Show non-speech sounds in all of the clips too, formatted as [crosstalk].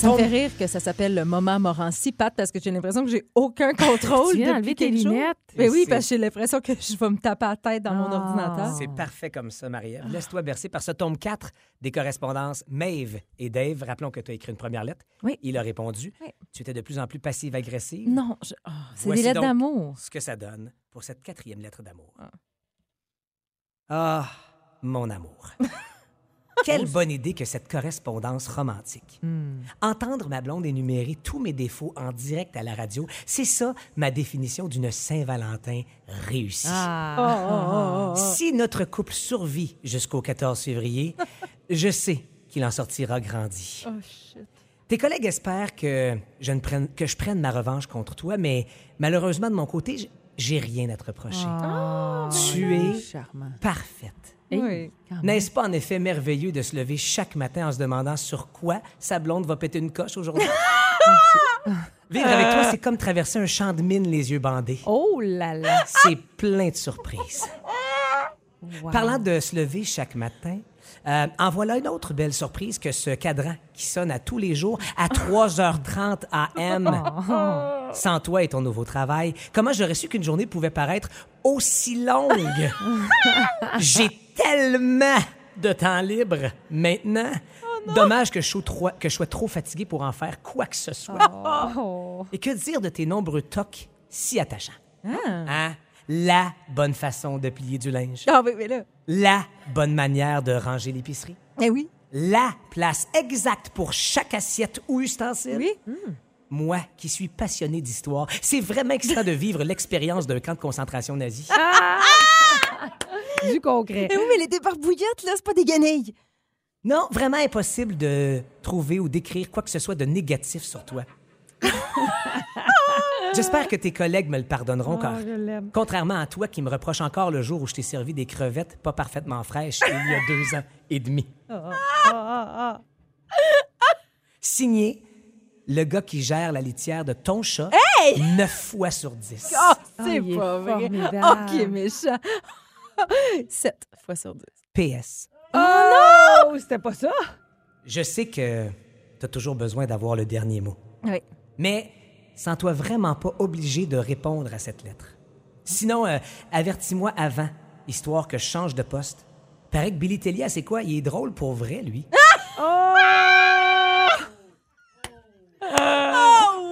Ça me fait rire que ça s'appelle le moment Morancy, Pat, parce que j'ai l'impression que j'ai aucun contrôle Tu viens depuis d'enlever tes lunettes? Mais oui, parce que j'ai l'impression que je vais me taper la tête dans mon Ah. ordinateur. C'est parfait comme ça, Marie-Ève. Laisse-toi bercer par ce tome 4 des correspondances Maeve et Dave. Rappelons que tu as écrit une première lettre. Oui. Il a répondu. Oui. Tu étais de plus en plus passive-agressive. Non, je- oh, c'est des lettres donc d'amour. Ce que ça donne pour cette quatrième lettre d'amour. Ah. Ah, mon amour. [laughs] Quelle bonne idée que cette correspondance romantique. Hmm. Entendre ma blonde énumérer tous mes défauts en direct à la radio, c'est ça ma définition d'une Saint-Valentin réussie. Ah. Si notre couple survit jusqu'au 14 février, [laughs] je sais qu'il en sortira grandi. Oh, shit. Tes collègues espèrent que je, ne prenne, que je prenne ma revanche contre toi, mais malheureusement, de mon côté, j'ai rien à te reprocher. tu es Charmant. parfaite. Oui. N'est-ce pas en effet merveilleux de se lever chaque matin en se demandant sur quoi sa blonde va péter une coche aujourd'hui? [laughs] Vivre avec toi, c'est comme traverser un champ de mine les yeux bandés. Oh là là. C'est plein de surprises. Parlant de se lever chaque matin, euh, en voilà une autre belle surprise que ce cadran qui sonne à tous les jours à 3h30 AM. [laughs] Sans toi et ton nouveau travail, comment j'aurais su qu'une journée pouvait paraître aussi longue? [laughs] J'ai tellement de temps libre maintenant. Dommage que je, sois trop, que je sois trop fatigué pour en faire quoi que ce soit. Oh. Et que dire de tes nombreux tocs si attachants? Hein? La bonne façon de plier du linge. Ah oui, mais là. La bonne manière de ranger l'épicerie. Eh oui. La place exacte pour chaque assiette ou ustensile. Oui. Moi, qui suis passionné d'histoire, c'est vraiment excitant de vivre l'expérience d'un camp de concentration nazi. Du concret. Eh oui, mais les débarbouillettes, là, c'est pas des guenilles. Non, vraiment impossible de trouver ou d'écrire quoi que ce soit de négatif sur toi. [laughs] J'espère que tes collègues me le pardonneront, car Oh, je l'aime. contrairement à toi qui me reproche encore le jour où je t'ai servi des crevettes pas parfaitement fraîches il y a deux ans et demi. Signé le gars qui gère la litière de ton chat neuf fois sur dix. Ah, Ah, c'est pas vrai. Oh, est méchant. [laughs] 7 fois sur 10. PS. Oh, c'était pas ça? Je sais que t'as toujours besoin d'avoir le dernier mot. Oui. Mais sens-toi vraiment pas obligé de répondre à cette lettre. Sinon, euh, avertis-moi avant, histoire que je change de poste. Paraît que Billy Tellier, c'est quoi? Il est drôle pour vrai, lui. Oh,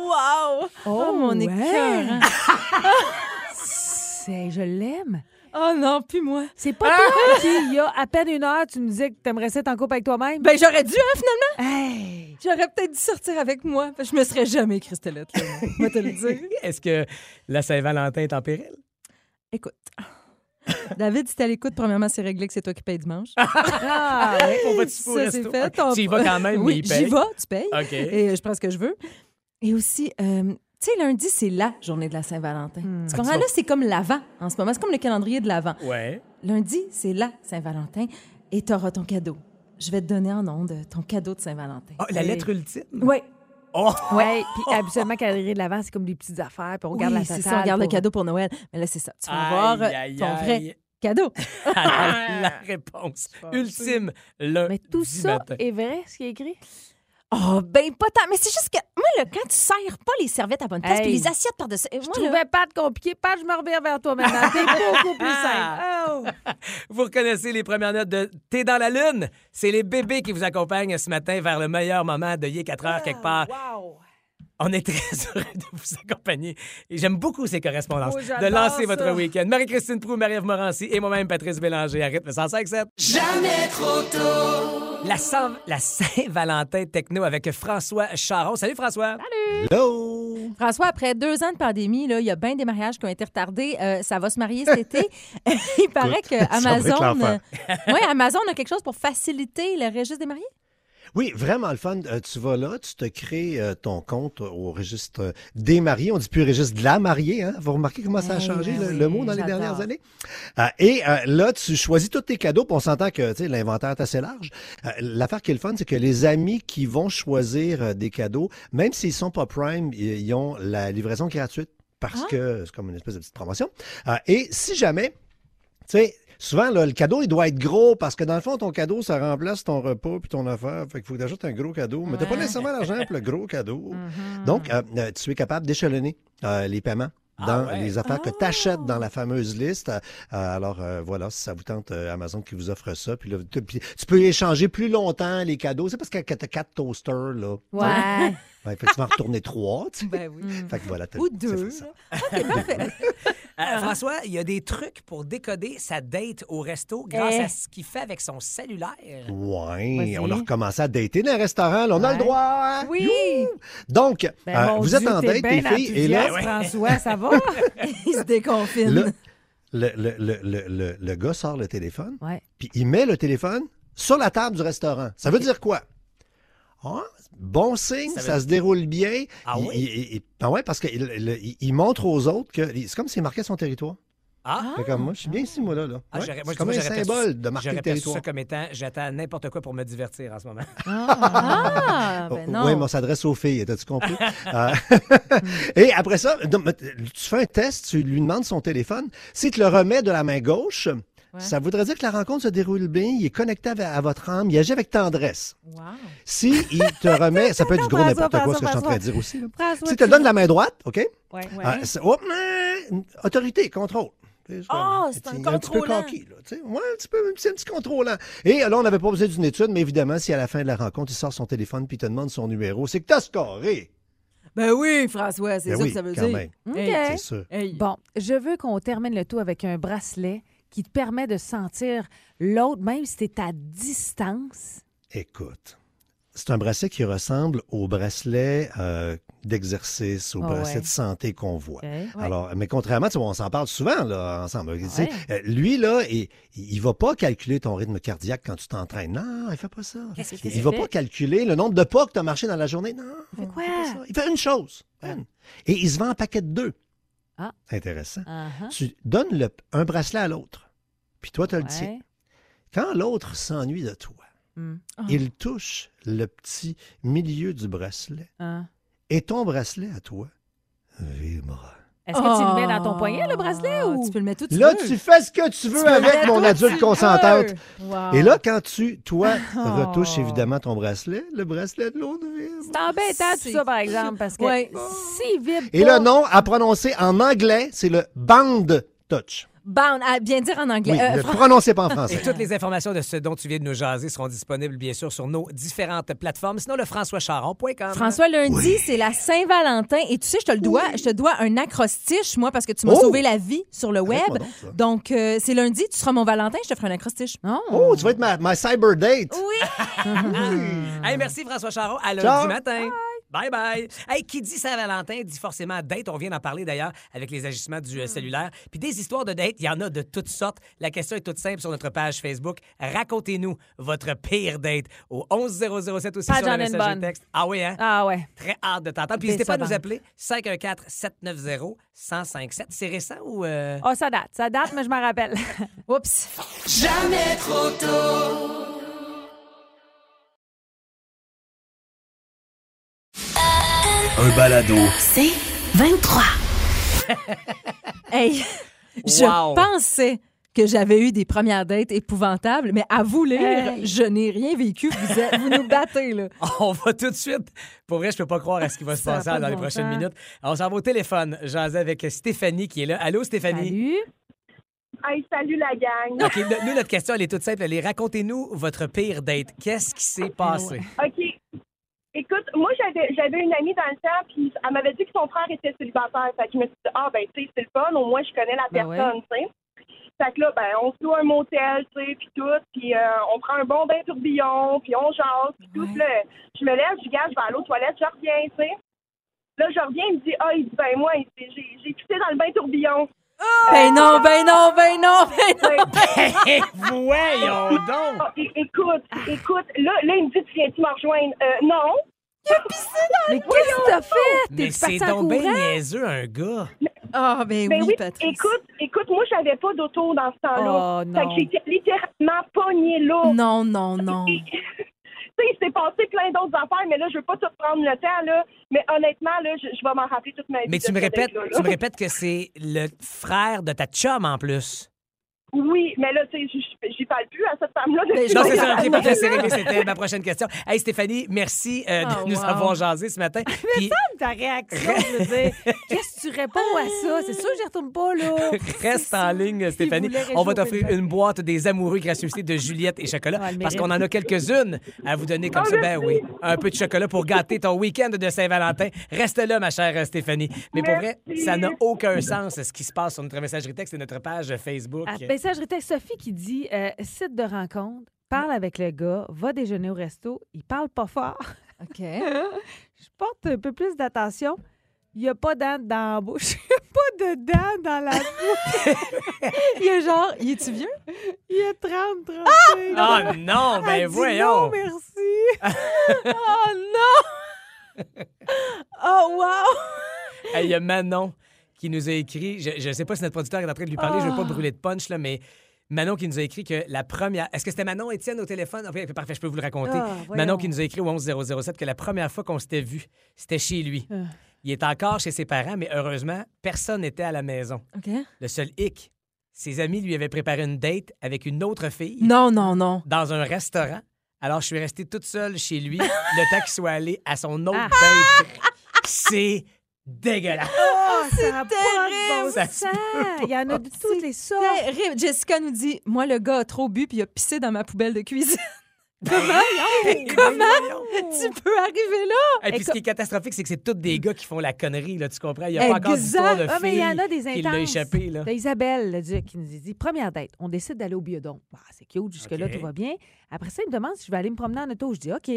wow! Oh, mon ouais. écœur. [laughs] C'est, je l'aime. Oh non, plus moi. C'est pas toi qui, il y a à peine une heure, tu me disais que t'aimerais ça être en couple avec toi-même? Ben, j'aurais dû, hein, finalement. Hey! J'aurais peut-être dû sortir avec moi. Je me serais jamais écrit cette. Je vais te le dire. [laughs] Est-ce que la Saint-Valentin est en péril? Écoute. David, si t'es à l'écoute, premièrement, c'est réglé que c'est toi qui payes dimanche. [laughs] Ah, ouais. On au Ça, c'est fait. Ok. Tu y vas quand même, mais oui, il paye. j'y vais, tu payes. OK. Et euh, je prends ce que je veux. Et aussi, euh, tu sais, lundi, c'est la journée de la Saint-Valentin. Tu comprends? Là, c'est comme l'Avent en ce moment. C'est comme le calendrier de l'Avent. Ouais. Lundi, c'est la Saint-Valentin et t'auras ton cadeau. Je vais te donner en ondes ton cadeau de Saint-Valentin. Ah, la lettre ultime? Oui. Oh! Ouais, puis habituellement, calendrier de l'avant, c'est comme des petites affaires, puis on regarde oui, la c'est ça, on regarde le cadeau pour Noël. Mais là, c'est ça. Tu vas aïe, ton aïe. vrai cadeau. [laughs] la [laughs] réponse ultime, le Mais tout ça matin. est vrai, ce qui est écrit? Oh, ben pas tant. Mais c'est juste que, moi, là, quand tu serres pas les serviettes à bonne place, Hey. puis les assiettes par-dessus. Je Moi, là, trouvais pas de compliqué. Pas, je me reviens vers toi maintenant. T'es [laughs] beaucoup plus simple. Oh. [laughs] Vous reconnaissez les premières notes de T'es dans la lune? C'est les bébés qui vous accompagnent ce matin vers le meilleur moment de Yé 4 heures quelque part. Wow! On est très [laughs] heureux de vous accompagner. Et j'aime beaucoup ces correspondances. Oh, de j'adore lancer ça. votre week-end. Marie-Christine Prou, Marie-Ève Morancy et moi-même, Patrice Bélanger. À rythme 105.7. Jamais trop tôt. La, Saint- la Saint-Valentin techno avec François Charon. Salut François. Hello! François, après deux ans de pandémie, là, il y a bien des mariages qui ont été retardés. Euh, ça va se marier cet été? [laughs] il paraît que Amazon, l'enfer. ouais, Amazon a quelque chose pour faciliter le registre des mariés? Oui, vraiment le fun. Euh, tu vas là, tu te crées euh, ton compte au registre des mariés. On dit plus registre de la mariée. Hein? Vous remarquez comment ça a Hey, changé ben le, oui, le mot dans les dernières années? Euh, et euh, là, tu choisis tous tes cadeaux. Puis on s'entend que tu sais, l'inventaire est assez large. Euh, L'affaire qui est le fun, c'est que les amis qui vont choisir des cadeaux, même s'ils sont pas Prime, ils ont la livraison gratuite parce Ah. que c'est comme une espèce de petite promotion. Euh, et si jamais tu sais, souvent, là, le cadeau, il doit être gros parce que dans le fond, ton cadeau, ça remplace ton repas puis ton affaire. Fait qu'il faut que tu ajoutes un gros cadeau. Mais t'as pas Ouais. nécessairement l'argent pour le gros cadeau. [laughs] Mm-hmm. Donc, euh, euh, tu es capable d'échelonner euh, les paiements dans Ah ouais. les affaires que Oh. tu achètes dans la fameuse liste. Euh, alors, euh, voilà, si ça vous tente, euh, Amazon qui vous offre ça. Puis là, tu, puis tu peux échanger plus longtemps les cadeaux. C'est parce que tu as quatre toasters, là. Ouais. Ouais, fait que tu vas en retourner trois, tu sais. ben oui. Fait que voilà. t'as- Ou deux. ça. [laughs] Euh, François, il y a des trucs pour décoder sa date au resto grâce Eh. à ce qu'il fait avec son cellulaire. Ouais, Vas-y. on a recommencé à dater dans un restaurant. là, on a le droit. hein? Oui. Youhou! Donc, Ben, euh, vous êtes en date, les filles, et là, François, ça va? [laughs] il se déconfine. le, le, le, le, le, le- le gars sort le téléphone, Ouais. puis il met le téléphone sur la table du restaurant. Ça veut dire quoi? Ah, bon signe, Ça se déroule bien. Ah Il- oui? il- il- il- ah ouais, parce qu'il il, il montre aux autres que c'est comme s'il marquait son territoire. Ah, Fait comme moi, je suis bien ici, moi, là. là. Ah, Ouais, c'est comme un symbole de marquer le territoire. ça comme étant j'attends n'importe quoi pour me divertir en ce moment. Ah, ben non. Oui, mais on s'adresse aux filles, t'as-tu compris? [laughs] Euh, [laughs] et après ça, tu fais un test, tu lui demandes son téléphone. Si tu le remets de la main gauche, ça voudrait dire que la rencontre se déroule bien, il est connecté à, à votre âme, il agit avec tendresse. Wow. Si il te remet, ça peut être du gros n'importe quoi, ce que je suis en train de dire aussi. là. Si tu te de la main droite, OK? Ouais. Ah, oh, mais, autorité, contrôle. Ah, c'est un un petit peu coquille, là, tu sais. Ouais, un petit peu, un petit, un petit contrôlant. Et là, on n'avait pas besoin d'une étude, mais évidemment, si à la fin de la rencontre, il sort son téléphone puis il te demande son numéro, c'est que t'as scoré. Ben oui, François, c'est Ben ça oui, que ça veut quand dire. même. OK. C'est sûr. Hey. Bon, je veux qu'on termine le tout avec un bracelet qui te permet de sentir l'autre, même si tu es à distance. Écoute, c'est un bracelet qui ressemble au bracelet euh, d'exercice, au Ah bracelet ouais. de santé qu'on voit. Ouais. Alors, mais contrairement, tu on s'en parle souvent là, ensemble. Tu sais, Ouais. euh, lui, là, il, il va pas calculer ton rythme cardiaque quand tu t'entraînes. Non, il fait pas ça. Qu'est-ce Il, qu'il va fait? pas calculer le nombre de pas que tu as marché dans la journée. Non, fait quoi? il fait pas ça. Il fait une chose. une. Et il se vend en paquet de deux. Ah. Intéressant. Uh-huh. Tu donnes le- un bracelet à l'autre. Puis toi, tu le tiens. Quand l'autre s'ennuie de toi, Hmm. il touche le petit milieu du bracelet Hein. et ton bracelet à toi vibre. Est-ce que tu le mets dans ton poignet, le bracelet, Ah, ou... Tu peux le mettre où tu Là, veux. tu fais ce que tu veux avec mon adulte consentante. Wow. Et là, quand tu, toi, [laughs] Oh. retouches évidemment ton bracelet, le bracelet de l'autre vibre. C'est embêtant, tout ça, par exemple, parce que Ouais. s'il vibre Et pas... le nom à prononcer en anglais, c'est le band touch. Bound, à bien dire en anglais. Oui, Euh, ne Fran- prononcez pas en Et français. toutes les informations de ce dont tu viens de nous jaser seront disponibles, bien sûr, sur nos différentes plateformes. Sinon, le françoischaron.com. François, lundi, c'est la Saint-Valentin. Et tu sais, je te le dois, je te dois un acrostiche, moi, parce que tu m'as Oh! sauvé la vie sur le web. Donc, euh, c'est lundi, tu seras mon Valentin, je te ferai un acrostiche. Non. Oh, tu vas être ma, ma cyber date. [laughs] Oui! Hey, merci François Charon. À lundi Ciao. matin. Bye bye. Hey, qui dit Saint-Valentin dit forcément date. On vient d'en parler d'ailleurs avec les agissements du euh, cellulaire. Puis des histoires de date, il y en a de toutes sortes. La question est toute simple sur notre page Facebook. Racontez-nous votre pire date au 11007 aussi Ah, sur le message bonne. texte. Ah oui, hein? Ah ouais. Très hâte de t'entendre. Puis n'hésitez pas à nous appeler 514-790-1057. C'est récent ou... euh, Oh, ça date. Ça date, mais je m'en rappelle. [laughs] Oups! Un balado. C'est 23. [laughs] Hey, je Wow. pensais que j'avais eu des premières dates épouvantables, mais à vous lire, Hey. je n'ai rien vécu. Vous, êtes- vous nous battez, là. [laughs] On va tout de suite. Pour vrai, je peux pas croire à ce qui va se Ça a passer pas de dans les bon prochaines sens. minutes. On s'en va au téléphone. J'en ai avec Stéphanie qui est là. Allô, Stéphanie? Salut. Hey, salut la gang. OK, le- nous, notre question, elle est toute simple. Elle est racontez-nous votre pire date. Qu'est-ce qui s'est passé? OK. Écoute, moi, j'avais j'avais une amie dans le temps, puis elle m'avait dit que son frère était célibataire. Fait que je me suis dit, ah, ben, tu sais, c'est le fun, au moins, je connais la Ben personne, tu sais. Fait que là, ben, on se loue un motel, tu sais, puis tout, puis euh, on prend un bon bain tourbillon, puis on jase, puis tout. Là, je me lève, je gage, je vais aller aux toilettes, je reviens, tu sais. Là, je reviens, il me dit, ah, il dit, ben moi, il dit, j'ai j'ai pissé dans le bain tourbillon. Ben non, ben non, ben non, ben non. [laughs] Ben, voyons donc! Ah, é- écoute, écoute, là, là, il me dit, tu viens-tu me rejoindre? Euh, non. Mais qu'est-ce que t'as fait? Mais T'es c'est parti en donc bien courant? niaiseux, un gars. Ah, ben, Ben oui, oui, Patrice. écoute, écoute, moi, j'avais pas d'auto dans ce temps-là. Oh, non. Fait que j'étais littéralement pognée là. Non, non, [laughs] non. tu sais, il s'est passé plein d'autres affaires, mais là, je veux pas tout prendre le temps, là. Mais honnêtement, là, je, je vais m'en rappeler toute ma vie. Mais tu me ce répètes, date-là, là. tu me répètes que c'est le frère de ta chum en plus. Oui, mais là, tu sais, j'y parle plus à cette femme-là. Ben, Non, je c'est ça, ok, parfait, c'est réglé, c'était [laughs] ma prochaine question. Hey Stéphanie, merci euh, de Oh, nous wow. avoir jasé ce matin. Puis Ta réaction, je veux dire, [laughs] qu'est-ce que tu réponds à ça? C'est sûr que j'y retourne pas, là. reste en ligne, Stéphanie. voulait On va réchauffer t'offrir le une boîte des amoureux gracieusetés de Juliette et chocolat Ah, elle parce mérite. qu'on en a quelques-unes à vous donner comme ça. Ben oui, un peu de chocolat pour gâter ton week-end de Saint-Valentin. Reste là, ma chère Stéphanie. Mais pour vrai, Merci. ça n'a aucun sens ce qui se passe sur notre messagerie texte et notre page Facebook. À texte Sophie qui dit euh, site de rencontre, parle avec le gars, va déjeuner au resto, il parle pas fort. OK. [laughs] Je porte un peu plus d'attention. Il n'y [laughs] a pas de dents dans la bouche. [laughs] Il n'y a pas de dents dans la bouche. Il y a genre, il est-tu vieux? Il y a 30, 35. Ah non, ben Elle dit voyons. Non, merci. Oh non! Oh wow! Hey, Il y a Manon qui nous a écrit. Je ne sais pas si notre producteur est en train de lui parler, je ne veux pas Ah. brûler de punch, là, mais Manon qui nous a écrit que la première. Est-ce que c'était Manon Étienne au téléphone? Ok, parfait, je peux vous le raconter. Ah. Manon qui nous a écrit au 11007 que la première fois qu'on s'était vu, c'était chez lui. Ah. Il est encore chez ses parents, mais heureusement, personne n'était à la maison. OK. Le seul hic, ses amis lui avaient préparé une date avec une autre fille Non, non, non. dans un restaurant. Alors, je suis restée toute seule chez lui [laughs] le temps qu'il soit allé à son autre Ah. date. C'est dégueulasse. Oh, ça n'a pas de terrible. bon Ça. Il y en a de toutes les sortes. Terrible. Jessica nous dit Moi, le gars a trop bu puis il a pissé dans ma poubelle de cuisine. [laughs] Comment? [laughs] tu peux arriver là? Et puis, ce qui est catastrophique, c'est que c'est tous des gars qui font la connerie, là, tu comprends? Il n'y a pas encore d'histoire de Ah, mais il y en a des fille qui l'a intenses. échappé, là. T'as Isabelle, le duc, qui nous dit première date, on décide d'aller au biodon. Bah, c'est cute, jusque-là, tout va bien. Après ça, il me demande si je vais aller me promener en auto. Je dis OK.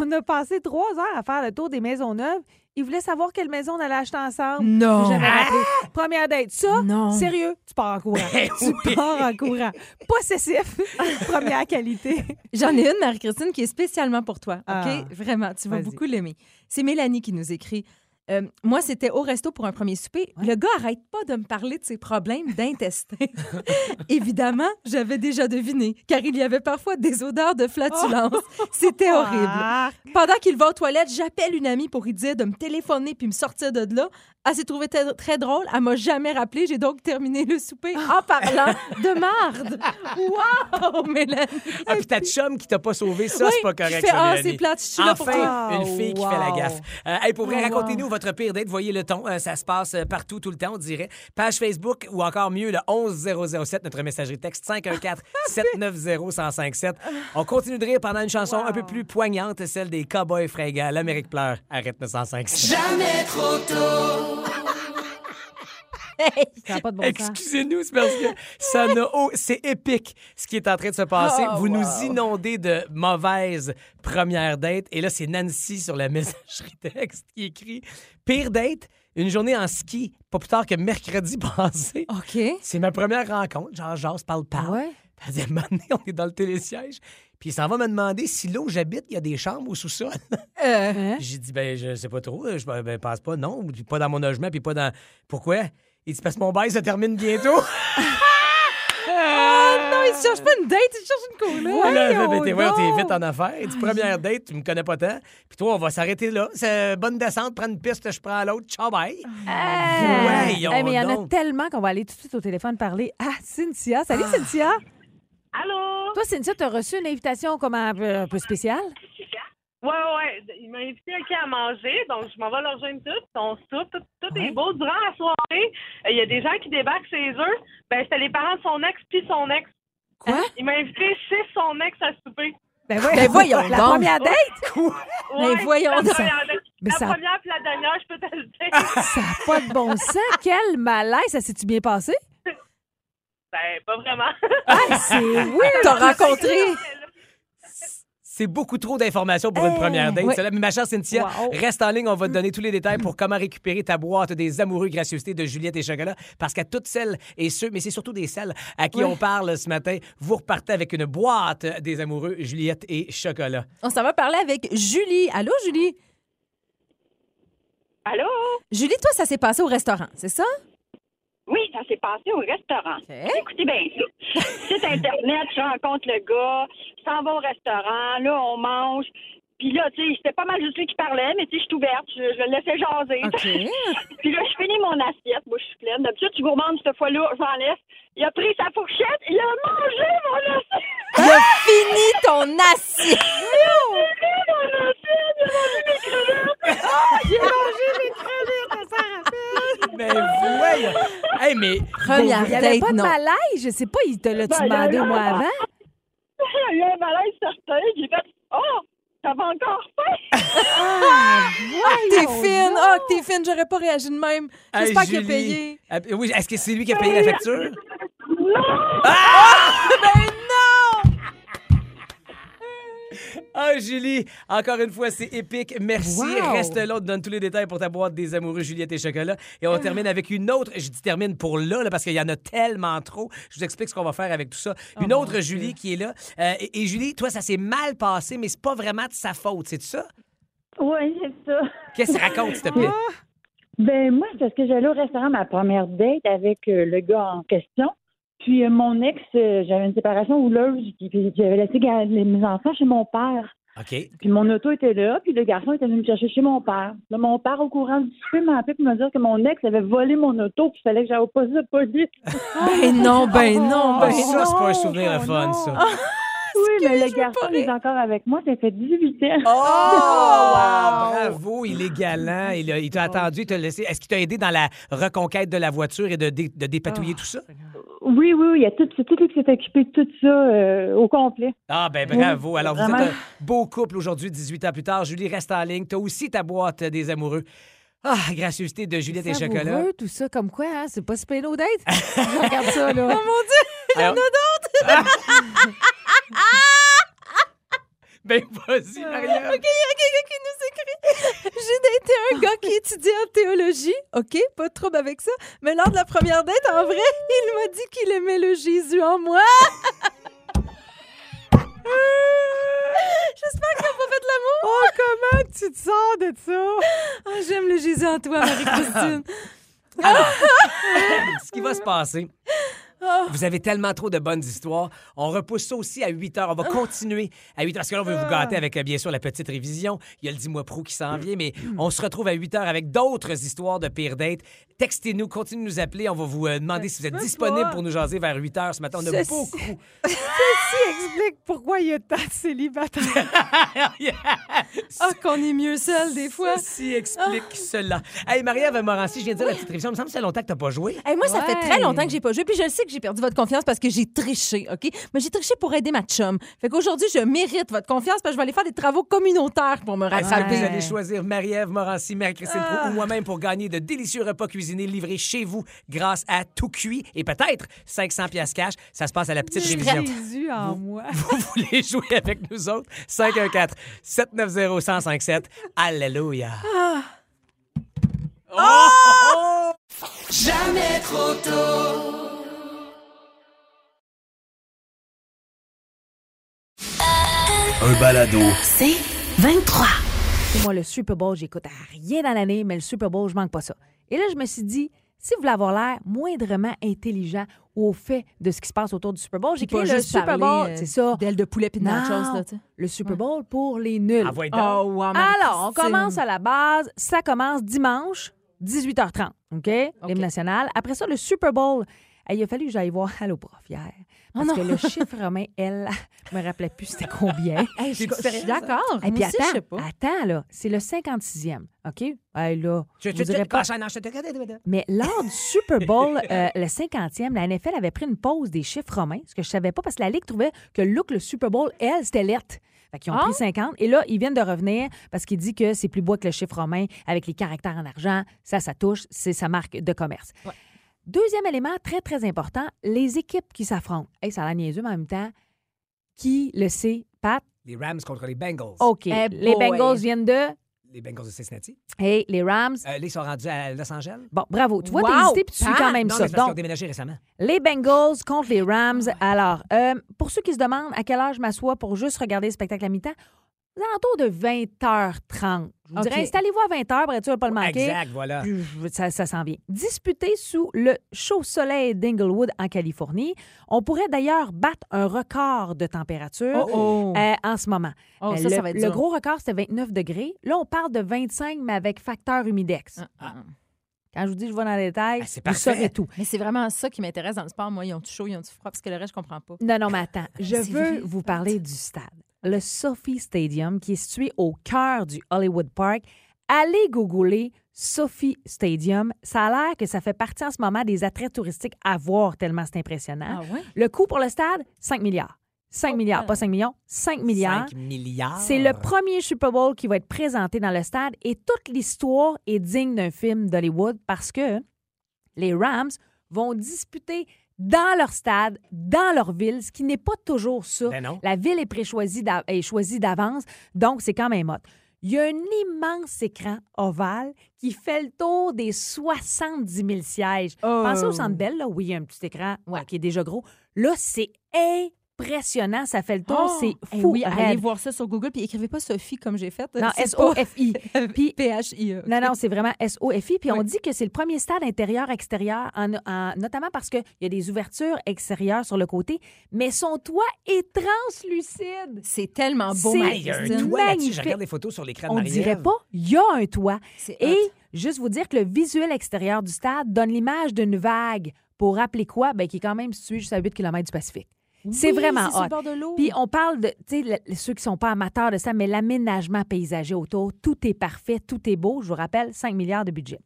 On a passé trois heures à faire le tour des maisons neuves. Il voulait savoir quelle maison on allait acheter ensemble. Non. Jamais rappelé. Première date, ça, Non. sérieux, tu pars en courant. Ben tu oui. pars en courant. Possessif, [laughs] première qualité. J'en ai une, Marie-Christine, qui est spécialement pour toi. OK? Ah. Vraiment, tu vas beaucoup l'aimer. C'est Mélanie qui nous écrit. Euh, moi, c'était au resto pour un premier souper. Le gars arrête pas de me parler de ses problèmes d'intestin. [laughs] Évidemment, j'avais déjà deviné, car il y avait parfois des odeurs de flatulence. [laughs] C'était horrible. Ah. Pendant qu'il va aux toilettes, j'appelle une amie pour lui dire de me téléphoner puis me sortir de là. Elle s'est trouvée très, drôle. Elle m'a jamais rappelé. J'ai donc terminé le souper en [laughs] parlant de marde. Wow, Mélanie! Ah, puis ta chum qui t'a pas sauvé, ça, Oui, c'est pas correct, fait, ça, Ah, c'est plate, je suis là pour Enfin, toi. une fille qui fait la gaffe. Euh, hey, pour vrai, wow. racontez-nous votre pire date. Voyez le ton. Euh, ça se passe euh, partout, tout le temps, on dirait. Page Facebook ou encore mieux, le 11007, notre messagerie texte 514-790-1057. On continue de rire pendant une chanson un peu plus poignante, celle des Cowboys fringants. L'Amérique pleure. Arrête 957. Ça n'a pas de bon. Excusez-nous, c'est parce que ça n'a c'est épique ce qui est en train de se passer. Oh, Vous nous inondez de mauvaises premières dates. Et là, c'est Nancy sur la messagerie texte qui écrit Pire date, une journée en ski, pas plus tard que mercredi passé. OK. C'est ma première rencontre. Genre, genre, parle, parle. Ouais. Dit, on est dans le télésiège. Puis il s'en va me demander si là où j'habite, il y a des chambres au sous-sol. [laughs] Euh, Hein? J'ai dit, ben, je sais pas trop. Je ben, pense pas, non. Pas dans mon logement, puis pas dans. Pourquoi? Il dit, parce que mon bail se termine bientôt. [laughs] Ah non, il cherche pas une date, il cherche une coloc. Là, ben, t'es, vite en affaires. Il dit, première date, tu me connais pas tant. Puis toi, on va s'arrêter là. C'est bonne descente, prends une piste, je prends l'autre. Ciao, bye. Voyons Hey, mais il y en a donc. tellement qu'on va aller tout de suite au téléphone parler à Cynthia. Salut, Cynthia. Allô? Toi, Cynthia, tu as reçu une invitation comme un peu, un peu spéciale? Ouais, ouais. Il m'a invité à manger, donc je m'en vais leur rejoindre tout. On soupe, tout, tout Ouais. est beau. Durant la soirée, euh, il y a des gens qui débarquent chez eux. Ben, c'était les parents de son ex puis son ex. Quoi? Il m'a invité chez son ex à souper. Ben, ouais. Ben voyons La donc. première date? Mais voyons la donc. première, Mais la ça- première puis la dernière, je peux te le dire. Ça n'a pas de bon sens. Quel malaise. Ça s'est-tu bien passé? Ben, pas vraiment. Ah, c'est [laughs] weird. T'as rencontré. C'est beaucoup trop d'informations pour une première date. Mais ma chère Cynthia, Wow. reste en ligne. On va te donner tous les détails pour comment récupérer ta boîte des amoureux gracieusetés de Juliette et Chocolat. Parce qu'à toutes celles et ceux, mais c'est surtout des celles à qui on parle ce matin, vous repartez avec une boîte des amoureux Juliette et Chocolat. On s'en va parler avec Julie. Allô, Julie? Allô? Julie, toi, ça s'est passé au restaurant, c'est ça? Oui, ça s'est passé au restaurant. Écoutez bien ça. Site Internet, je rencontre le gars, je s'en va au restaurant, là, on mange. Puis là, tu sais, c'était pas mal juste lui qui parlait, mais tu sais, je suis ouverte, je, je le laissais jaser. [laughs] Puis là, je finis mon assiette, moi, je suis pleine. D'habitude, tu gourmandes cette fois-là, j'en laisse. Il a pris sa fourchette, il a mangé mon assiette. Il a fini ton assiette! [laughs] Il a fini mon assiette, il a mangé mes crevettes. [laughs] Ah, J'ai mangé mes crevettes, ça. Mais voyons! Hey, mais. Première Il n'y avait date, pas de non. malaise, je sais pas, il te l'a-tu Ben, il y a demandé eu au mois un- avant? [laughs] Il y a eu un malaise certain. J'ai fait, oh, ça va encore faim. [laughs] Ah, T'es voyons fine! Oh, que t'es fine, j'aurais pas réagi de même. Hey, J'espère qu'il a Julie. payé. Ah, Oui, est-ce que c'est lui qui a payé la facture? [laughs] Ben non! [laughs] Ah, Julie, encore une fois, c'est épique. Merci. Wow. Reste là, on te donne tous les détails pour ta boîte des amoureux Juliette et Chocolat. Et on termine avec une autre. Je dis termine pour là, là, parce qu'il y en a tellement trop. Je vous explique ce qu'on va faire avec tout ça. Une autre Julie qui est là. Euh, et, et Julie, toi, ça s'est mal passé, mais c'est pas vraiment de sa faute, c'est ça? Oui, c'est ça. Qu'est-ce que raconte, s'il te plaît? Ben moi, c'est parce que j'allais au restaurant ma première date avec euh, le gars en question. Puis euh, mon ex, euh, j'avais une séparation houleuse. Puis, puis j'avais laissé mes enfants chez mon père. OK. Puis mon auto était là, puis le garçon était venu me chercher chez mon père. Là, mon père, au courant du souper, m'a appelé pour me dire que mon ex avait volé mon auto, puis il fallait que j'aille au poste de police. Ben [laughs] non, ben non, Ah, ben ça, non. c'est pas un souvenir fun, ça. [laughs] oui, mais le garçon est encore avec moi, ça fait 18 ans. Oh, wow! Bravo, il est galant. Il, a- il t'a attendu, il t'a laissé. Est-ce qu'il t'a aidé dans la reconquête de la voiture et de, dé- de dépatouiller tout ça? Oui, oui, il y a tout, c'est tout lui qui s'est occupé de tout ça euh, au complet. Ah, ben bravo. Oui, Alors, vous êtes un beau couple aujourd'hui, 18 ans plus tard. Julie reste en ligne. T'as aussi ta boîte des amoureux. Ah, gracieuseté de Juliette et Chocolat. Tout ça, comme quoi, hein? C'est pas si payé nos dates. Regarde ça, là. [laughs] Oh mon Dieu! Alors- d'autres! [laughs] [laughs] Ben, vas-y, Maria. OK, il y a quelqu'un qui nous écrit? J'ai daté un gars qui étudie en théologie. OK, pas de trouble avec ça. Mais lors de la première date, en vrai, il m'a dit qu'il aimait le Jésus en moi. J'espère qu'il n'a pas fait de l'amour. Oh, comment tu te sors de ça? Ah, J'aime le Jésus en toi, Marie-Christine. [laughs] Alors, ce qui va se passer. Oh. Vous avez tellement trop de bonnes histoires. On repousse ça aussi à 8 heures. On va continuer à 8 heures. Parce que là, on veut vous gâter avec, euh, bien sûr, la petite révision. Il y a le 10 mois pro qui s'en vient, mais on se retrouve à 8 heures avec d'autres histoires de pire date. Textez-nous, continuez de nous appeler. On va vous euh, demander si vous êtes disponible pas. pour nous jaser vers 8 heures ce matin. On a Ceci- beaucoup. [laughs] Ceci explique pourquoi il y a tant de célibataires. [laughs] Ah, qu'on est mieux seul des fois. Ceci explique cela. Hey, Marie-Ève Morancy, je viens de dire la petite révision. Il me semble que ça fait longtemps que tu pas joué. Hey, moi, ça fait très longtemps que j'ai pas joué, puis je le sais que j'ai perdu votre confiance parce que j'ai triché, OK? Mais j'ai triché pour aider ma chum. Fait qu'aujourd'hui, je mérite votre confiance parce que je vais aller faire des travaux communautaires pour me que rattraper. vous allez choisir Marie-Ève Morancy, Marie-Christine Ah. Ou moi-même pour gagner de délicieux repas cuisinés livrés chez vous grâce à Tout Cuit et peut-être 500 pièces cash. Ça se passe à la petite révision. Jésus en moi. [laughs] Vous voulez jouer avec nous autres? 514 790 1057. Alléluia. Ah. Oh! Jamais trop tôt. Un balado. C'est 23. Moi, le Super Bowl, j'écoute à rien dans l'année, mais le Super Bowl, je manque pas ça. Et là, je me suis dit, si vous voulez avoir l'air moindrement intelligent au fait de ce qui se passe autour du Super Bowl, j'ai créé le Super Bowl, euh, c'est ça. D'aile de poulet puis de nachos, là, le Super Bowl pour les nuls. Ah. Oh, wow, Alors, on commence à la base. Ça commence dimanche, 18h30, OK? L'hymne national. Après ça, le Super Bowl. Hey, il a fallu que j'aille voir Allo Prof hier. Parce Oh que non. le chiffre romain, elle, je [laughs] me rappelais plus c'était combien. [laughs] Hey, je, je suis d'accord. Et puis je sais attends, pas. attends, là, c'est le 56e, OK? Hey, là, je pas- ah, non, je te- Mais lors du Super Bowl, [laughs] euh, le 50e, la NFL avait pris une pause des chiffres romains, ce que je savais pas parce que la Ligue trouvait que look, le Super Bowl, elle, c'était lettre. Fait qu'ils ont Ah. pris 50 et là, ils viennent de revenir parce qu'il dit que c'est plus beau que le chiffre romain avec les caractères en argent. Ça, ça touche, c'est sa marque de commerce. Deuxième élément très, très important, les équipes qui s'affrontent. Hey, ça a l'air niaiseux, mais en même temps, qui le sait, Pat? Les Rams contre les Bengals. OK. Eh les. Bengals viennent de... Les Bengals de Cincinnati. Hey, les Rams... Euh, là, ils sont rendus à Los Angeles. Bon, bravo. Tu vois, Wow, t'es hésité puis tu suis quand même non, ça. ont Donc, déménagé récemment. les Bengals contre les Rams. Alors, euh, pour ceux qui se demandent à quelle heure je m'assois pour juste regarder le spectacle à mi-temps, alentours de 20h30. Je vous OK. dirais, installez-vous à 20h, après tu vas pas le manquer. Exact, voilà. Je- Ça, ça s'en vient. Disputé sous le chaud soleil d'Inglewood en Californie. On pourrait d'ailleurs battre un record de température Oh, oh. euh, en ce moment. Oh, Euh, ça, le, ça va être le dur. gros record, c'était 29 degrés. Là, on parle de 25, mais avec facteur humidex. Ah, ah. Quand je vous dis, je vais dans les détails, Ah, c'est vous saurez tout. Mais c'est vraiment ça qui m'intéresse dans le sport. Moi, ils ont-tu chaud, ils ont-tu froid? Parce que le reste, je comprends pas. Non, non, mais attends. Je C'est veux vrai, vous parler du stade. Le Sophie Stadium, qui est situé au cœur du Hollywood Park. Allez googler Sophie Stadium. Ça a l'air que ça fait partie en ce moment des attraits touristiques à voir tellement c'est impressionnant. Ah ouais? Le coût pour le stade, 5 milliards. 5 milliards, pas 5 millions, 5 milliards. 5 milliards. C'est le premier Super Bowl qui va être présenté dans le stade et toute l'histoire est digne d'un film d'Hollywood parce que les Rams vont disputer dans leur stade, dans leur ville, ce qui n'est pas toujours ça. Ben non. La ville est préchoisie est choisie d'avance, donc c'est quand même hot. Il y a un immense écran ovale qui fait le tour des 70 000 sièges. Oh. Pensez au Centre Bell, là, où il y a un petit écran ouais, qui est déjà gros. Là, c'est impressionnant. Ça fait le tour. Oh! C'est Eh fou. oui, allez voir ça sur Google, puis écrivez pas Sophie comme j'ai fait. Non, [laughs] S-O-F-I. [laughs] Puis, P-H-I-E. non, non, c'est vraiment S-O-F-I. Puis on dit que c'est le premier stade intérieur-extérieur, en, en- notamment parce qu'il y a des ouvertures extérieures sur le côté, mais son toit est translucide. C'est tellement beau, C'est- Hey, il y a un Marie-Christine. toit là-dessus. magnifique. Je regarde les photos sur l'écran de On dirait pas, il y a un toit. Et hot. juste vous dire que le visuel extérieur du stade donne l'image d'une vague. Pour rappeler quoi? Ben, qui est quand même situé juste à 8 km du Pacifique. C'est Oui, vraiment hot. bord de l'eau. Puis on parle de, tu sais, ceux qui sont pas amateurs de ça, mais l'aménagement paysager autour, tout est parfait, tout est beau. Je vous rappelle, 5 milliards de budget.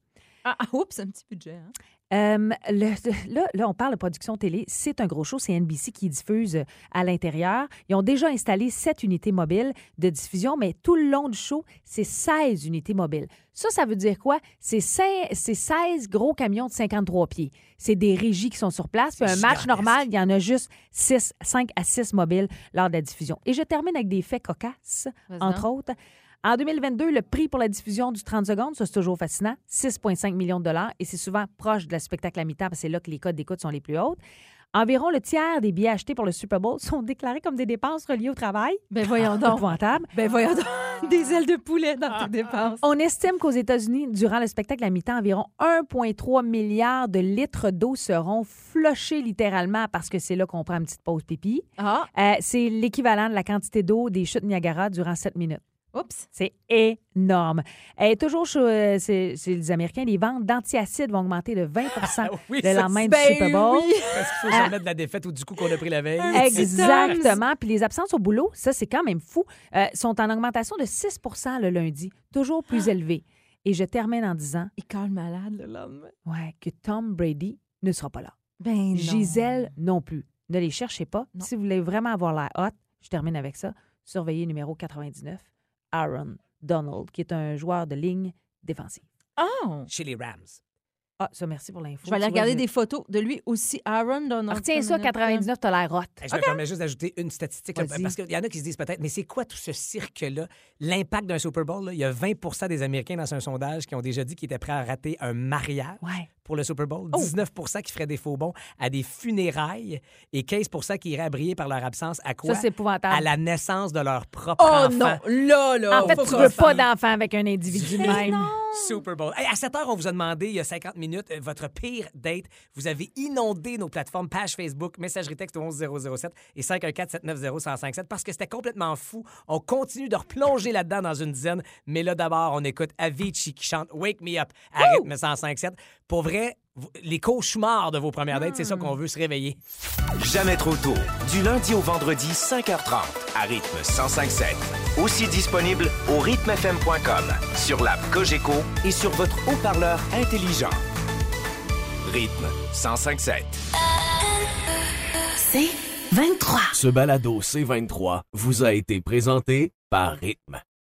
Ah, ah, oups, un petit budget. Hein? Euh, le- là, là, on parle de production télé. C'est un gros show. C'est NBC qui diffuse euh, à l'intérieur. Ils ont déjà installé sept unités mobiles de diffusion, mais tout le long du show, c'est 16 unités mobiles. Ça, ça veut dire quoi? C'est 16, c'est 16 gros camions de 53 pieds. C'est des régies qui sont sur place. Puis un match normal, il y en a juste 6, 5 à 6 mobiles lors de la diffusion. Et je termine avec des faits cocasses, entre autres. En 2022, le prix pour la diffusion du 30 secondes, ça c'est toujours fascinant, 6,5 millions de dollars et c'est souvent proche de la spectacle à mi-temps parce que c'est là que les codes d'écoute sont les plus hautes. Environ le tiers des billets achetés pour le Super Bowl sont déclarés comme des dépenses reliées au travail. Ben voyons donc. Épouvantable. Ben voyons donc. [laughs] Des ailes de poulet dans tes dépenses. On estime qu'aux États-Unis, durant le spectacle à mi-temps, environ 1,3 milliard de litres d'eau seront flushés littéralement parce que c'est là qu'on prend une petite pause pipi. Ah, Euh, c'est l'équivalent de la quantité d'eau des chutes Niagara durant 7 minutes. Oups. C'est énorme. Et toujours chez, euh, chez- chez les Américains, les ventes d'antiacides vont augmenter de 20 Oui, le lendemain du Ben Super Bowl. oui. Parce qu'il faut Ah. jamais de la défaite ou du coup qu'on a pris la veille. Exactement. Puis les absences au boulot, ça, c'est quand même fou, euh, sont en augmentation de 6 le lundi, toujours plus élevé. Et je termine en disant Il colle malade le lendemain. ouais, que Tom Brady ne sera pas là. Ben non. Gisèle non plus. Ne les cherchez pas. Non. Si vous voulez vraiment avoir l'air hot, je termine avec ça. Surveillez numéro 99, Aaron Donald, qui est un joueur de ligne défensive. Oh! Chez les Rams. Ah, ça, merci pour l'info. Je vais aller regarder des photos de lui aussi. Aaron Donald. Retiens ça, 99, t'as l'air hot. Je me permets juste d'ajouter une statistique, là, parce qu'il y en a qui se disent peut-être, mais c'est quoi tout ce cirque-là? L'impact d'un Super Bowl, là, il y a 20% des Américains dans un sondage qui ont déjà dit qu'ils étaient prêts à rater un mariage Ouais. Pour le Super Bowl, Oh! 19% qui feraient des faux bons à des funérailles et 15% qui iraient briller par leur absence à quoi? Ça, c'est épouvantable. à la naissance de leur propre Oh enfant. non! Là, là! En fait, tu veux pas d'enfant avec un individu même. Super Bowl. Hey, à cette heure, on vous a demandé, il y a 50 minutes, euh, votre pire date. Vous avez inondé nos plateformes, page Facebook, messagerie texte au 11007 et 514-790-1057 parce que c'était complètement fou. On continue de replonger là-dedans dans une dizaine. Mais là, d'abord, on écoute Avicii qui chante Wake Me Up à rythme 1057. Pour vrai, les cauchemars de vos premières dates, c'est ça qu'on veut se réveiller. Jamais trop tôt. Du lundi au vendredi, 5h30, à rythme 1057. Aussi disponible au rythmefm.com, sur l'app Cogeco et sur votre haut-parleur intelligent. Rythme 1057. C'est 23. Ce balado C23 vous a été présenté par Rythme.